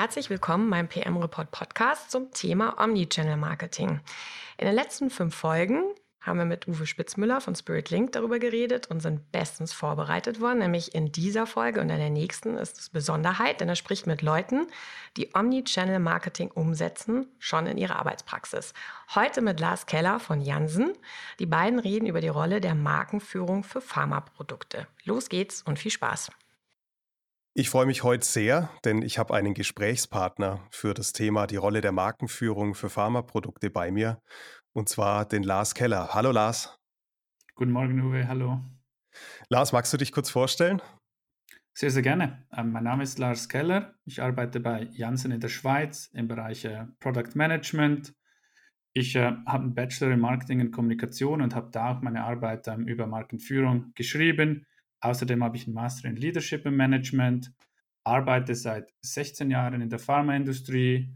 Herzlich willkommen beim PM Report Podcast zum Thema Omnichannel Marketing. In den letzten fünf Folgen haben wir mit Uwe Spitzmüller von Spirit Link darüber geredet und sind bestens vorbereitet worden. Nämlich in dieser Folge und in der nächsten ist es Besonderheit, denn er spricht mit Leuten, die Omnichannel Marketing umsetzen, schon in ihrer Arbeitspraxis. Heute mit Lars Keller von Jansen. Die beiden reden über die Rolle der Markenführung für Pharmaprodukte. Los geht's und viel Spaß. Ich freue mich heute sehr, denn ich habe einen Gesprächspartner für das Thema die Rolle der Markenführung für Pharmaprodukte bei mir, und zwar den Lars Keller. Hallo Lars. Guten Morgen, Uwe. Hallo. Lars, magst du dich kurz vorstellen? Sehr, sehr gerne. Ähm, mein Name ist Lars Keller. Ich arbeite bei Janssen in der Schweiz im Bereich äh, Product Management. Ich äh, habe einen Bachelor in Marketing und Kommunikation und habe da auch meine Arbeit ähm, über Markenführung geschrieben. Außerdem habe ich einen Master in Leadership and Management, arbeite seit 16 Jahren in der Pharmaindustrie,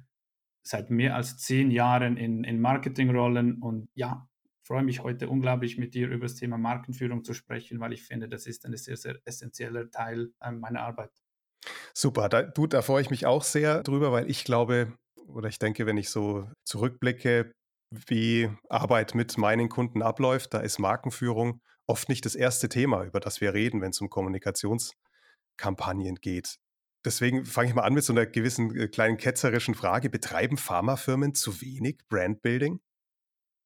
seit mehr als 10 Jahren in, in Marketingrollen und ja, freue mich heute unglaublich mit dir über das Thema Markenführung zu sprechen, weil ich finde, das ist ein sehr, sehr essentieller Teil äh, meiner Arbeit. Super, da, du, da freue ich mich auch sehr drüber, weil ich glaube, oder ich denke, wenn ich so zurückblicke, wie Arbeit mit meinen Kunden abläuft, da ist Markenführung oft nicht das erste Thema, über das wir reden, wenn es um Kommunikationskampagnen geht. Deswegen fange ich mal an mit so einer gewissen äh, kleinen ketzerischen Frage. Betreiben Pharmafirmen zu wenig Brandbuilding?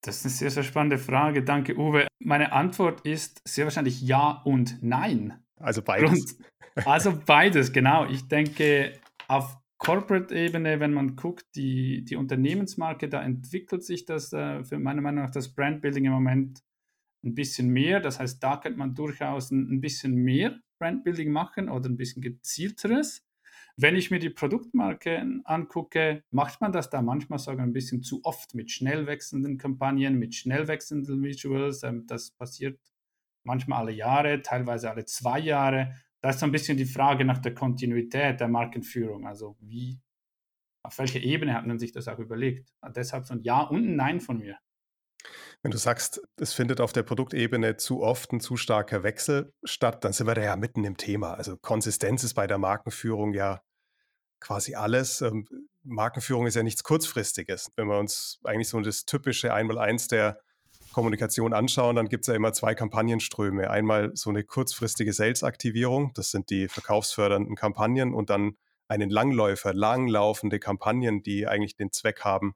Das ist eine sehr, sehr spannende Frage. Danke, Uwe. Meine Antwort ist sehr wahrscheinlich ja und nein. Also beides. also beides, genau. Ich denke, auf Corporate-Ebene, wenn man guckt, die, die Unternehmensmarke, da entwickelt sich das äh, für meiner Meinung nach das Brandbuilding im Moment ein bisschen mehr. Das heißt, da könnte man durchaus ein, bisschen mehr Brandbuilding machen oder ein bisschen gezielteres. Wenn ich mir die Produktmarke angucke, macht man das da manchmal sogar ein bisschen zu oft mit schnell wechselnden Kampagnen, mit schnell wechselnden Visuals. Ähm, das passiert manchmal alle Jahre, teilweise alle zwei Jahre. Da ist so ein bisschen die Frage nach der Kontinuität der Markenführung. Also wie, auf welcher Ebene hat man sich das auch überlegt? Deshalb so ein Ja und ein Nein von mir. Wenn du sagst, es findet auf der Produktebene zu oft ein zu starker Wechsel statt, dann sind wir da ja mitten im Thema. Also Konsistenz ist bei der Markenführung ja quasi alles. Ähm, Markenführung ist ja nichts Kurzfristiges. Wenn wir uns eigentlich so das typische Einmaleins der Kommunikation anschauen, dann gibt es ja immer zwei Kampagnenströme. Einmal so eine kurzfristige Sales-Aktivierung, das sind die verkaufsfördernden Kampagnen, und dann einen Langläufer, langlaufende Kampagnen, die eigentlich den Zweck haben,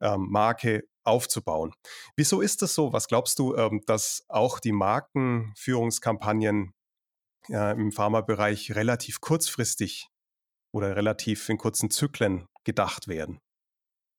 ähm, Marke aufzubauen. Wieso ist das so? Was glaubst du, ähm, dass auch die Markenführungskampagnen äh, im Pharmabereich relativ kurzfristig oder relativ in kurzen Zyklen gedacht werden?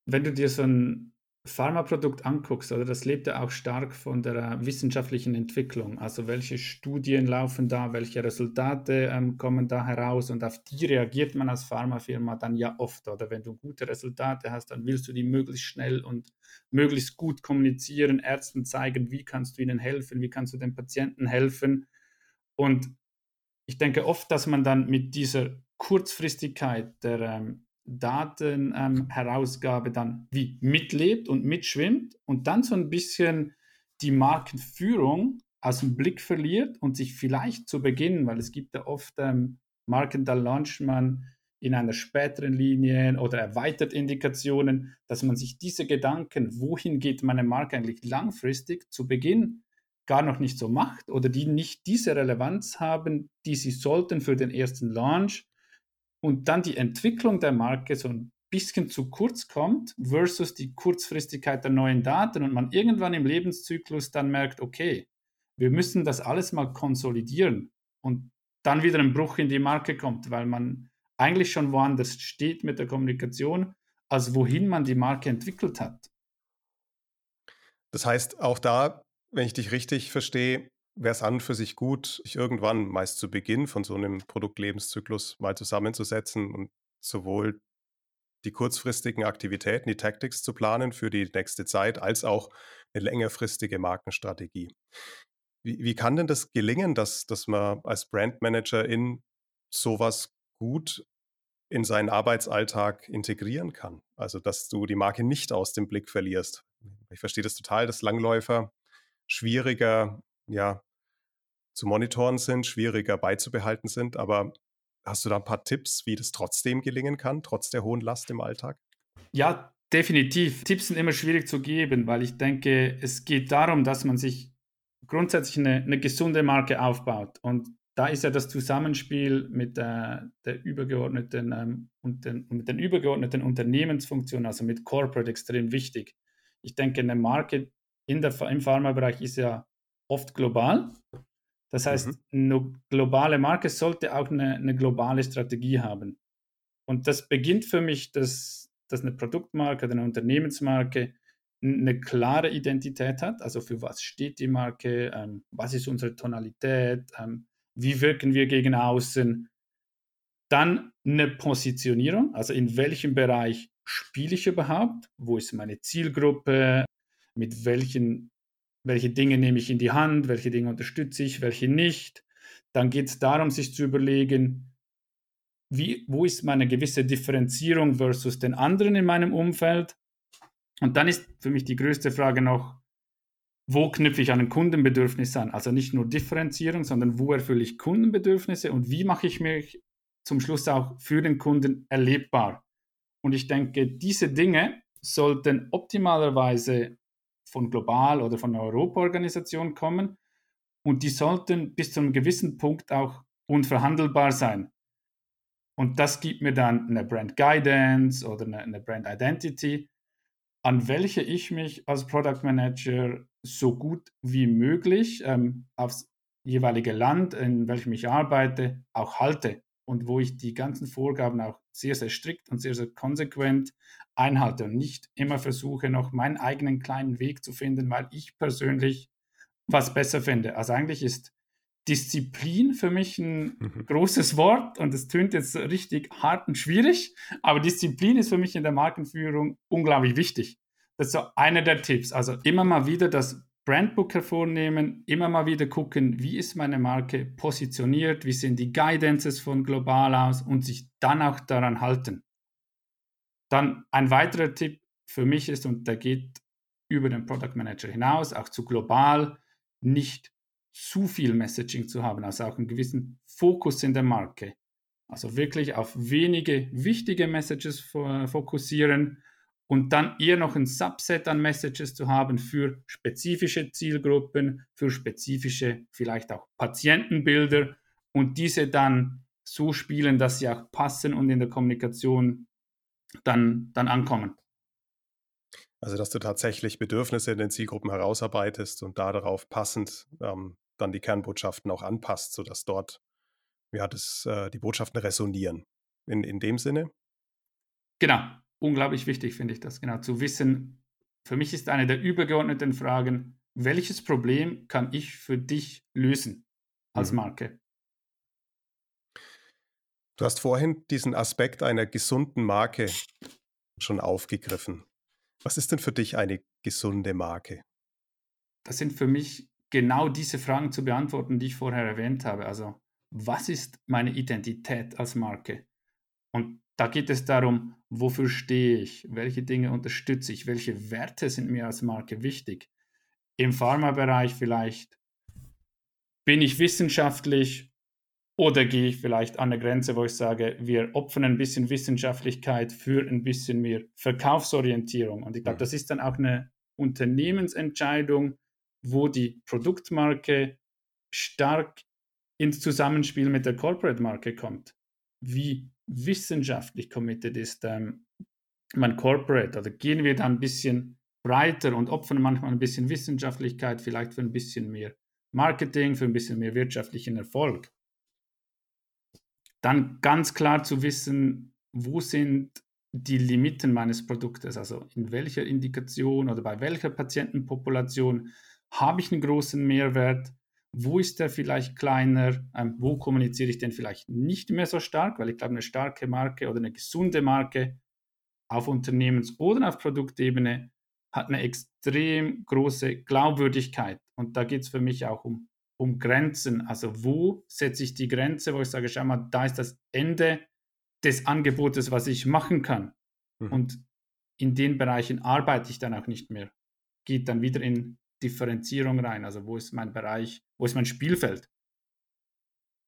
Wenn du dir so ein Pharmaprodukt anguckst, oder das lebt ja auch stark von der wissenschaftlichen Entwicklung. Also welche Studien laufen da, welche Resultate ähm, kommen da heraus und auf die reagiert man als Pharmafirma dann ja oft. Oder wenn du gute Resultate hast, dann willst du die möglichst schnell und möglichst gut kommunizieren, Ärzten zeigen, wie kannst du ihnen helfen, wie kannst du den Patienten helfen. Und ich denke oft, dass man dann mit dieser Kurzfristigkeit der ähm, Datenherausgabe ähm, dann wie mitlebt und mitschwimmt und dann so ein bisschen die Markenführung aus dem Blick verliert und sich vielleicht zu Beginn, weil es gibt ja oft ähm, Marken, da launcht man in einer späteren Linie oder erweitert Indikationen, dass man sich diese Gedanken, wohin geht meine Marke eigentlich langfristig, zu Beginn gar noch nicht so macht oder die nicht diese Relevanz haben, die sie sollten für den ersten Launch und dann die Entwicklung der Marke so ein bisschen zu kurz kommt versus die Kurzfristigkeit der neuen Daten und man irgendwann im Lebenszyklus dann merkt, okay, wir müssen das alles mal konsolidieren und dann wieder ein Bruch in die Marke kommt, weil man eigentlich schon woanders steht mit der Kommunikation, als wohin man die Marke entwickelt hat. Das heißt, auch da, wenn ich dich richtig verstehe, wäre es an und für sich gut, sich irgendwann, meist zu Beginn von so einem Produktlebenszyklus, mal zusammenzusetzen und sowohl die kurzfristigen Aktivitäten, die Tactics zu planen für die nächste Zeit, als auch eine längerfristige Markenstrategie. Wie, wie kann denn das gelingen, dass, dass man als Brandmanager in sowas gut in seinen Arbeitsalltag integrieren kann? Also, dass du die Marke nicht aus dem Blick verlierst. Ich verstehe das total, dass Langläufer schwieriger ja, zu monitoren sind, schwieriger beizubehalten sind, aber Hast du da ein paar Tipps, wie das trotzdem gelingen kann, trotz der hohen Last im Alltag? Ja, definitiv. Tipps sind immer schwierig zu geben, weil ich denke, es geht darum, dass man sich grundsätzlich eine, eine gesunde Marke aufbaut. Und da ist ja das Zusammenspiel mit der, der übergeordneten ähm, und den, mit den übergeordneten Unternehmensfunktionen, also mit Corporate, extrem wichtig. Ich denke, eine Marke in der, im Pharmabereich ist ja oft global. Das heißt, mhm. eine globale Marke sollte auch eine, eine, globale Strategie haben. Und das beginnt für mich, dass, dass eine Produktmarke oder eine Unternehmensmarke eine klare Identität hat. Also für was steht die Marke, ähm, was ist unsere Tonalität, ähm, wie wirken wir gegen außen. Dann eine Positionierung, also in welchem Bereich spiele ich überhaupt, wo ist meine Zielgruppe, mit welchen welche Dinge nehme ich in die Hand, welche Dinge unterstütze ich, welche nicht. Dann geht es darum, sich zu überlegen, wie, wo ist meine gewisse Differenzierung versus den anderen in meinem Umfeld. Und dann ist für mich die größte Frage noch, wo knüpfe ich an ein Kundenbedürfnis an? Also nicht nur Differenzierung, sondern wo erfülle ich Kundenbedürfnisse und wie mache ich mich zum Schluss auch für den Kunden erlebbar? Und ich denke, diese Dinge sollten optimalerweise von global oder von einer Europaorganisation kommen und die sollten bis zu einem gewissen Punkt auch unverhandelbar sein. Und das gibt mir dann eine Brand Guidance oder eine, eine Brand Identity, an welche ich mich als Product Manager so gut wie möglich ähm, aufs jeweilige Land, in welchem ich arbeite, auch halte und wo ich die ganzen Vorgaben auch sehr, sehr strikt und sehr, sehr konsequent einhalte und nicht immer versuche, noch meinen eigenen kleinen Weg zu finden, weil ich persönlich was besser finde. Also eigentlich ist Disziplin für mich ein mhm. großes Wort und es tönt jetzt richtig hart und schwierig, aber Disziplin ist für mich in der Markenführung unglaublich wichtig. Das ist so einer der Tipps. Also immer mal wieder das Brandbook hervornehmen, immer mal wieder gucken, wie ist meine Marke positioniert, wie sehen die Guidances von global aus und sich dann auch daran halten. Dann ein weiterer Tipp für mich ist, und der geht über den Product Manager hinaus, auch zu global, nicht zu viel Messaging zu haben, also auch einen gewissen Fokus in der Marke. Also wirklich auf wenige wichtige Messages fokussieren und dann eher noch ein Subset an Messages zu haben für spezifische Zielgruppen, für spezifische vielleicht auch Patientenbilder und diese dann so spielen, dass sie auch passen und in der Kommunikation dann, dann ankommen. Also, dass du tatsächlich Bedürfnisse in den Zielgruppen herausarbeitest und da darauf passend ähm, dann die Kernbotschaften auch anpasst, sodass dort ja, das, äh, die Botschaften resonieren. In, in dem Sinne? Genau, unglaublich wichtig finde ich das, genau, zu wissen, für mich ist eine der übergeordneten Fragen, welches Problem kann ich für dich lösen als mhm. Marke? Du hast vorhin diesen Aspekt einer gesunden Marke schon aufgegriffen. Was ist denn für dich eine gesunde Marke? Das sind für mich genau diese Fragen zu beantworten, die ich vorher erwähnt habe. Also, was ist meine Identität als Marke? Und da geht es darum, wofür stehe ich, welche Dinge unterstütze ich, welche Werte sind mir als Marke wichtig. Im Pharmabereich vielleicht bin ich wissenschaftlich oder gehe ich vielleicht an eine Grenze, wo ich sage, wir opfern ein bisschen Wissenschaftlichkeit für ein bisschen mehr Verkaufsorientierung. Und ich glaube, das ist dann auch eine Unternehmensentscheidung, wo die Produktmarke stark ins Zusammenspiel mit der Corporate-Marke kommt. Wie wissenschaftlich committed ist ähm, mein Corporate? Oder gehen wir da ein bisschen breiter und opfern manchmal ein bisschen Wissenschaftlichkeit, vielleicht für ein bisschen mehr Marketing, für ein bisschen mehr wirtschaftlichen Erfolg? Dann ganz klar zu wissen, wo sind die Limiten meines Produktes, also in welcher Indikation oder bei welcher Patientenpopulation habe ich einen großen Mehrwert, wo ist der vielleicht kleiner, ähm, wo kommuniziere ich denn vielleicht nicht mehr so stark, weil ich glaube, eine starke Marke oder eine gesunde Marke auf Unternehmens- oder auf Produktebene hat eine extrem große Glaubwürdigkeit. Und da geht es für mich auch um, um Grenzen. Also wo setze ich die Grenze, wo ich sage, schau mal, da ist das Ende des Angebotes, was ich machen kann. Mhm. Und in den Bereichen arbeite ich dann auch nicht mehr. Geht dann wieder in Differenzierung rein. Also wo ist mein Bereich, wo ist mein Spielfeld?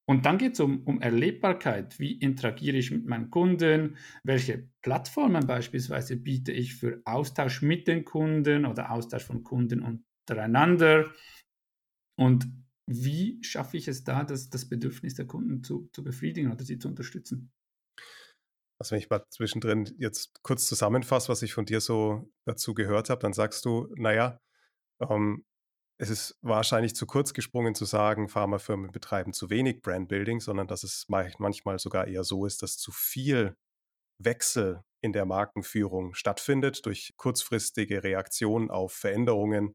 Und dann geht es um, um Erlebbarkeit. Wie interagiere ich mit meinen Kunden? Welche Plattformen beispielsweise biete ich für Austausch mit den Kunden oder Austausch von Kunden untereinander? Und wie schaffe ich es da, das, das Bedürfnis der Kunden zu, zu befriedigen oder sie zu unterstützen? Also wenn ich mal zwischendrin jetzt kurz zusammenfasse, was ich von dir so dazu gehört habe, dann sagst du, naja, ähm, es ist wahrscheinlich zu kurz gesprungen zu sagen, Pharmafirmen betreiben zu wenig Brandbuilding, sondern dass es manchmal sogar eher so ist, dass zu viel Wechsel in der Markenführung stattfindet durch kurzfristige Reaktionen auf Veränderungen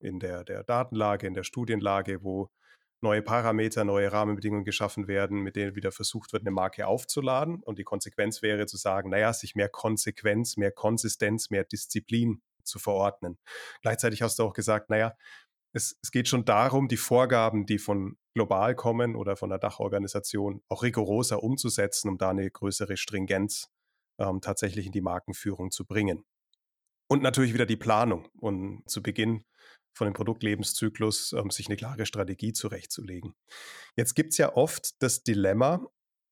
in der, der Datenlage, in der Studienlage, wo neue Parameter, neue Rahmenbedingungen geschaffen werden, mit denen wieder versucht wird, eine Marke aufzuladen. Und die Konsequenz wäre zu sagen, naja, sich mehr Konsequenz, mehr Konsistenz, mehr Disziplin zu verordnen. Gleichzeitig hast du auch gesagt, naja, es, es geht schon darum, die Vorgaben, die von global kommen oder von der Dachorganisation, auch rigoroser umzusetzen, um da eine größere Stringenz ähm, tatsächlich in die Markenführung zu bringen. Und natürlich wieder die Planung und zu Beginn von dem Produktlebenszyklus ähm, sich eine klare Strategie zurechtzulegen. Jetzt gibt es ja oft das Dilemma,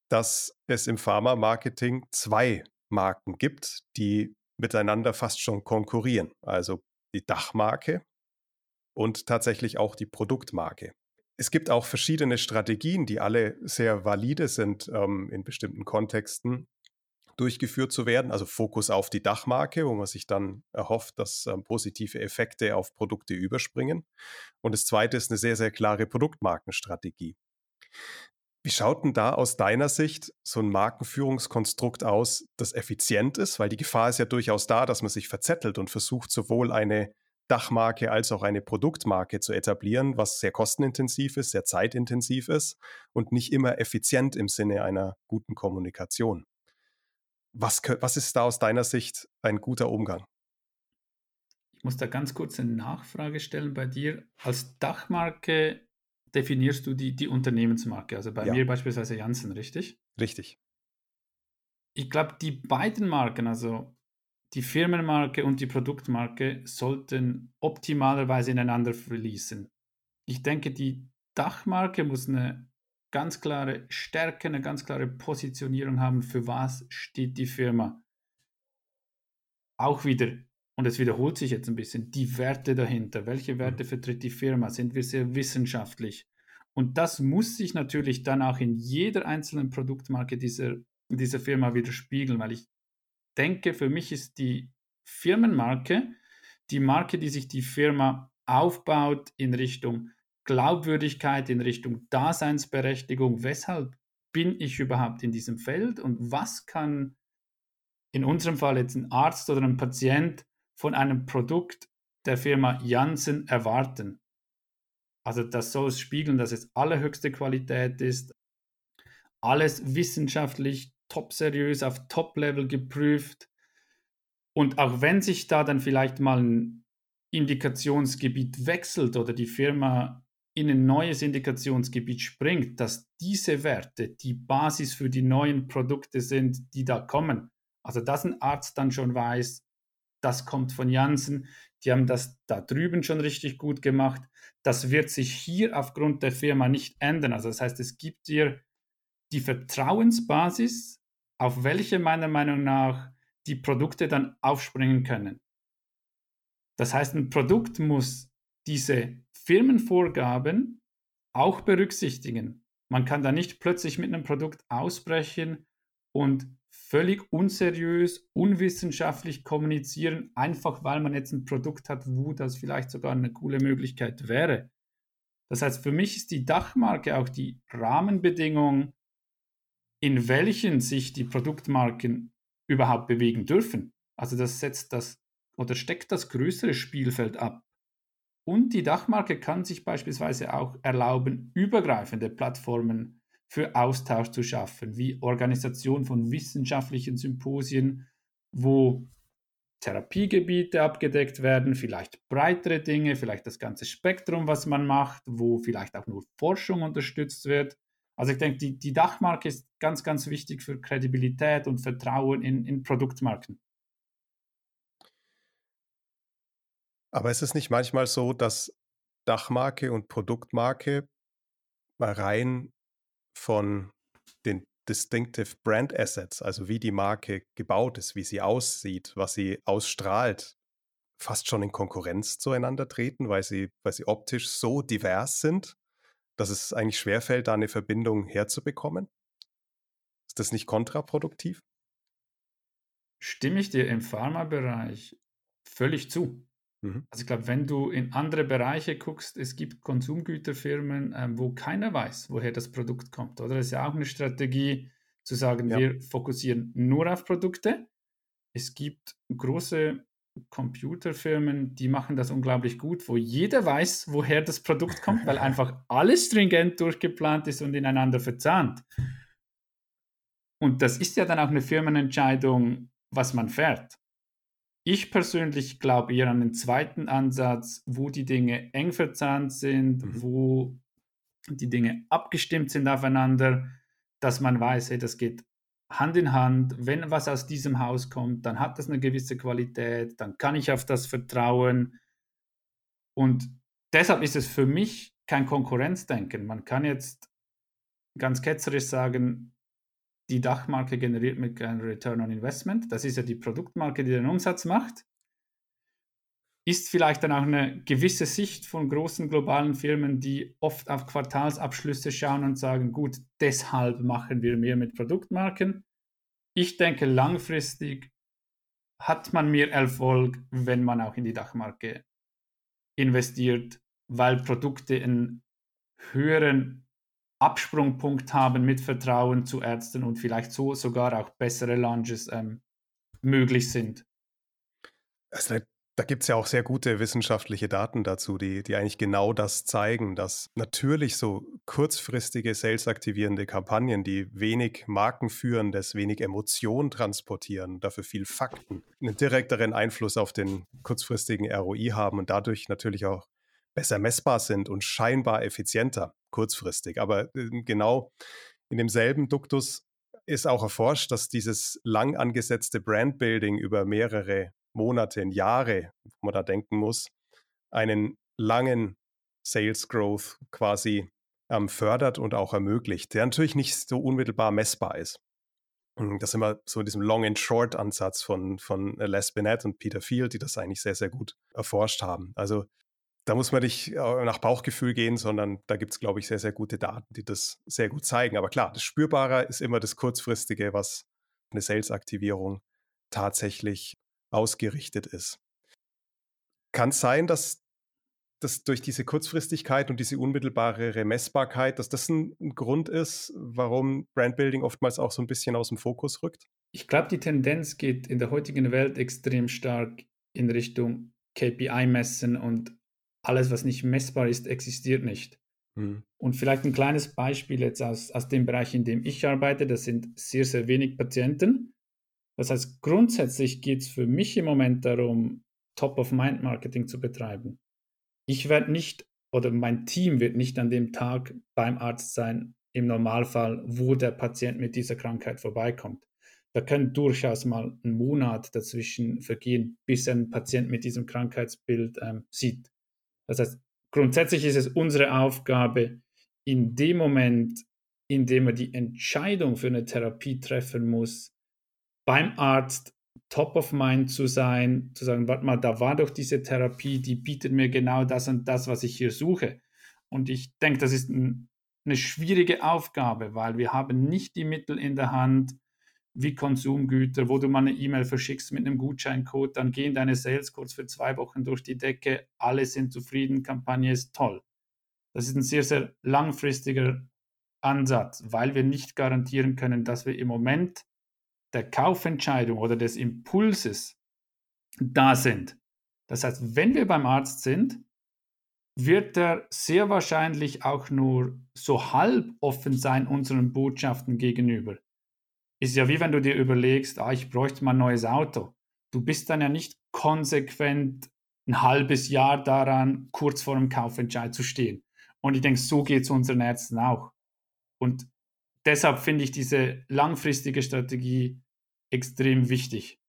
dass es im Pharma-Marketing zwei Marken gibt, die miteinander fast schon konkurrieren. Also die Dachmarke und tatsächlich auch die Produktmarke. Es gibt auch verschiedene Strategien, die alle sehr valide sind ähm, in bestimmten Kontexten durchgeführt zu werden. Also Fokus auf die Dachmarke, wo man sich dann erhofft, dass ähm, positive Effekte auf Produkte überspringen. Und das Zweite ist eine sehr, sehr klare Produktmarkenstrategie. Wie schaut denn da aus deiner Sicht so ein Markenführungskonstrukt aus, das effizient ist? Weil die Gefahr ist ja durchaus da, dass man sich verzettelt und versucht, sowohl eine Dachmarke als auch eine Produktmarke zu etablieren, was sehr kostenintensiv ist, sehr zeitintensiv ist und nicht immer effizient im Sinne einer guten Kommunikation. Was, was ist da aus deiner Sicht ein guter Umgang? Ich muss da ganz kurz eine Nachfrage stellen bei dir. Als Dachmarke definierst du die, die Unternehmensmarke, also bei ja. mir beispielsweise Janssen, richtig? Richtig. Ich glaube, die beiden Marken, also die Firmenmarke und die Produktmarke sollten optimalerweise ineinander fließen. Ich denke, die Dachmarke muss eine ganz klare Stärke, eine ganz klare Positionierung haben, für was steht die Firma. Auch wieder, und es wiederholt sich jetzt ein bisschen, die Werte dahinter. Welche Werte mhm. vertritt die Firma? Sind wir sehr wissenschaftlich? Und das muss sich natürlich dann auch in jeder einzelnen Produktmarke dieser, dieser Firma widerspiegeln, weil ich denke, für mich ist die Firmenmarke die Marke, die sich die Firma aufbaut in Richtung Glaubwürdigkeit, in Richtung Daseinsberechtigung. Weshalb bin ich überhaupt in diesem Feld und was kann in unserem Fall jetzt ein Arzt oder ein Patient von einem Produkt der Firma Janssen erwarten? Also das soll es spiegeln, dass es allerhöchste Qualität ist, alles wissenschaftlich top seriös, auf Top-Level geprüft. Und auch wenn sich da dann vielleicht mal ein Indikationsgebiet wechselt oder die Firma in ein neues Indikationsgebiet springt, dass diese Werte die Basis für die neuen Produkte sind, die da kommen. Also dass ein Arzt dann schon weiß, das kommt von Janssen, die haben das da drüben schon richtig gut gemacht. Das wird sich hier aufgrund der Firma nicht ändern. Also das heißt, es gibt dir die Vertrauensbasis, auf welche meiner Meinung nach die Produkte dann aufspringen können. Das heißt, ein Produkt muss diese Firmenvorgaben auch berücksichtigen. Man kann da nicht plötzlich mit einem Produkt ausbrechen und völlig unseriös, unwissenschaftlich kommunizieren, einfach weil man jetzt ein Produkt hat, wo das vielleicht sogar eine coole Möglichkeit wäre. Das heißt, für mich ist die Dachmarke auch die Rahmenbedingung in welchen sich die Produktmarken überhaupt bewegen dürfen. Also das setzt das oder steckt das größere Spielfeld ab. Und die Dachmarke kann sich beispielsweise auch erlauben, übergreifende Plattformen für Austausch zu schaffen, wie Organisation von wissenschaftlichen Symposien wo Therapiegebiete abgedeckt werden, vielleicht breitere Dinge, vielleicht das ganze Spektrum, was man macht, wo vielleicht auch nur Forschung unterstützt wird. Also ich denke, die, die Dachmarke ist ganz, ganz wichtig für Kredibilität und Vertrauen in, in Produktmarken. Aber ist es nicht manchmal so, dass Dachmarke und Produktmarke rein von den Distinctive Brand Assets, also wie die Marke gebaut ist, wie sie aussieht, was sie ausstrahlt, fast schon in Konkurrenz zueinander treten, weil sie, weil sie optisch so divers sind, dass es eigentlich schwerfällt, da eine Verbindung herzubekommen? Ist das nicht kontraproduktiv? Stimme ich dir im Pharmabereich völlig zu. Mhm. Also ich glaube, wenn du in andere Bereiche guckst, es gibt Konsumgüterfirmen, ähm, wo keiner weiß, woher das Produkt kommt. Oder es ist ja auch eine Strategie zu sagen, ja. wir fokussieren nur auf Produkte. Es gibt große Computerfirmen, die machen das unglaublich gut, wo jeder weiß, woher das Produkt kommt, weil einfach alles stringent durchgeplant ist und ineinander verzahnt. Und das ist ja dann auch eine Firmenentscheidung, was man fährt. Ich persönlich glaube eher an den zweiten Ansatz, wo die Dinge eng verzahnt sind, mhm. wo die Dinge abgestimmt sind aufeinander, dass man weiß, hey, das geht Hand in Hand. Wenn was aus diesem Haus kommt, dann hat das eine gewisse Qualität, dann kann ich auf das vertrauen. Und deshalb ist es für mich kein Konkurrenzdenken. Man kann jetzt ganz ketzerisch sagen, die Dachmarke generiert mit keinem Return on Investment. Das ist ja die Produktmarke, die den Umsatz macht. Ist vielleicht dann auch eine gewisse Sicht von großen globalen Firmen, die oft auf Quartalsabschlüsse schauen und sagen, gut, deshalb machen wir mehr mit Produktmarken. Ich denke, langfristig hat man mehr Erfolg, wenn man auch in die Dachmarke investiert, weil Produkte einen höheren Absprungpunkt haben mit Vertrauen zu Ärzten und vielleicht so sogar auch bessere Lunges ähm, möglich sind. Also da gibt es ja auch sehr gute wissenschaftliche Daten dazu, die, die eigentlich genau das zeigen, dass natürlich so kurzfristige sales-aktivierende Kampagnen, die wenig markenführendes, wenig Emotion transportieren, dafür viel Fakten, einen direkteren Einfluss auf den kurzfristigen ROI haben und dadurch natürlich auch besser messbar sind und scheinbar effizienter kurzfristig. Aber ähm, genau in demselben Duktus ist auch erforscht, dass dieses lang angesetzte Brandbuilding über mehrere Monate, Jahre, wo man da denken muss, einen langen Sales Growth quasi ähm, fördert und auch ermöglicht, der natürlich nicht so unmittelbar messbar ist. Das ist immer so in diesem Long and Short Ansatz von, von Les Binet und Peter Field, die das eigentlich sehr, sehr gut erforscht haben. Also da muss man nicht äh, nach Bauchgefühl gehen, sondern da gibt es, glaube ich, sehr, sehr gute Daten, die das sehr gut zeigen. Aber klar, das Spürbare ist immer das Kurzfristige, was eine Sales-Aktivierung tatsächlich ausgerichtet ist. Kann es sein, dass das durch diese Kurzfristigkeit und diese unmittelbare Messbarkeit, dass das ein, ein Grund ist, warum Brandbuilding oftmals auch so ein bisschen aus dem Fokus rückt? Ich glaube, die Tendenz geht in der heutigen Welt extrem stark in Richtung KPI-Messen und alles, was nicht messbar ist, existiert nicht. Mhm. Und vielleicht ein kleines Beispiel jetzt aus, aus dem Bereich, in dem ich arbeite, das sind sehr, sehr wenig Patienten. Das heißt, grundsätzlich geht es für mich im Moment darum, Top-of-Mind-Marketing zu betreiben. Ich werde nicht oder mein Team wird nicht an dem Tag beim Arzt sein, im Normalfall, wo der Patient mit dieser Krankheit vorbeikommt. Da können durchaus mal ein Monat dazwischen vergehen, bis ein Patient mit diesem Krankheitsbild ähm, sieht. Das heißt, grundsätzlich ist es unsere Aufgabe, in dem Moment, in dem er die Entscheidung für eine Therapie treffen muss, beim Arzt top of mind zu sein, zu sagen, warte mal, da war doch diese Therapie, die bietet mir genau das und das, was ich hier suche. Und ich denke, das ist ein, eine schwierige Aufgabe, weil wir haben nicht die Mittel in der Hand, wie Konsumgüter, wo du mal eine E-Mail verschickst mit einem Gutscheincode, dann gehen deine Sales kurz für zwei Wochen durch die Decke, alle sind zufrieden, Kampagne ist toll. Das ist ein sehr, sehr langfristiger Ansatz, weil wir nicht garantieren können, dass wir im Moment der Kaufentscheidung oder des Impulses da sind. Das heißt, wenn wir beim Arzt sind, wird er sehr wahrscheinlich auch nur so halb offen sein unseren Botschaften gegenüber. Ist ja wie wenn du dir überlegst, ah, ich bräuchte mal ein neues Auto. Du bist dann ja nicht konsequent ein halbes Jahr daran, kurz vor dem Kaufentscheid zu stehen. Und ich denke, so geht es unseren Ärzten auch. Und deshalb finde ich diese langfristige Strategie extrem wichtig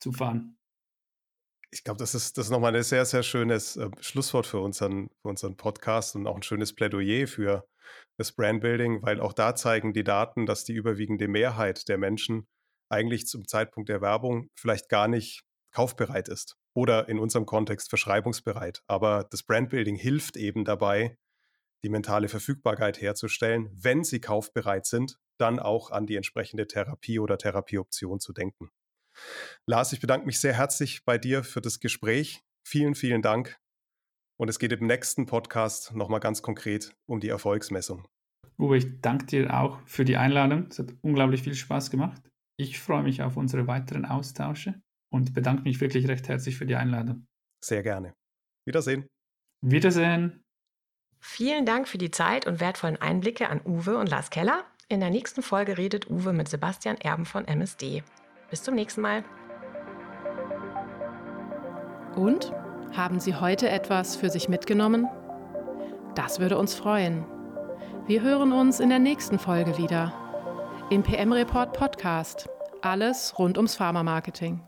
zu fahren. Ich glaube, das ist, das ist nochmal ein sehr, sehr schönes äh, Schlusswort für unseren, für unseren Podcast und auch ein schönes Plädoyer für das Brandbuilding, weil auch da zeigen die Daten, dass die überwiegende Mehrheit der Menschen eigentlich zum Zeitpunkt der Werbung vielleicht gar nicht kaufbereit ist oder in unserem Kontext verschreibungsbereit. Aber das Brandbuilding hilft eben dabei, die mentale Verfügbarkeit herzustellen, wenn sie kaufbereit sind, dann auch an die entsprechende Therapie oder Therapieoption zu denken. Lars, ich bedanke mich sehr herzlich bei dir für das Gespräch. Vielen, vielen Dank. Und es geht im nächsten Podcast nochmal ganz konkret um die Erfolgsmessung. Uwe, ich danke dir auch für die Einladung. Es hat unglaublich viel Spaß gemacht. Ich freue mich auf unsere weiteren Austausche und bedanke mich wirklich recht herzlich für die Einladung. Sehr gerne. Wiedersehen. Wiedersehen. Vielen Dank für die Zeit und wertvollen Einblicke an Uwe und Lars Keller. In der nächsten Folge redet Uwe mit Sebastian Erben von MSD. Bis zum nächsten Mal. Und? Haben Sie heute etwas für sich mitgenommen? Das würde uns freuen. Wir hören uns in der nächsten Folge wieder. Im PM Report Podcast. Alles rund ums Pharma-Marketing.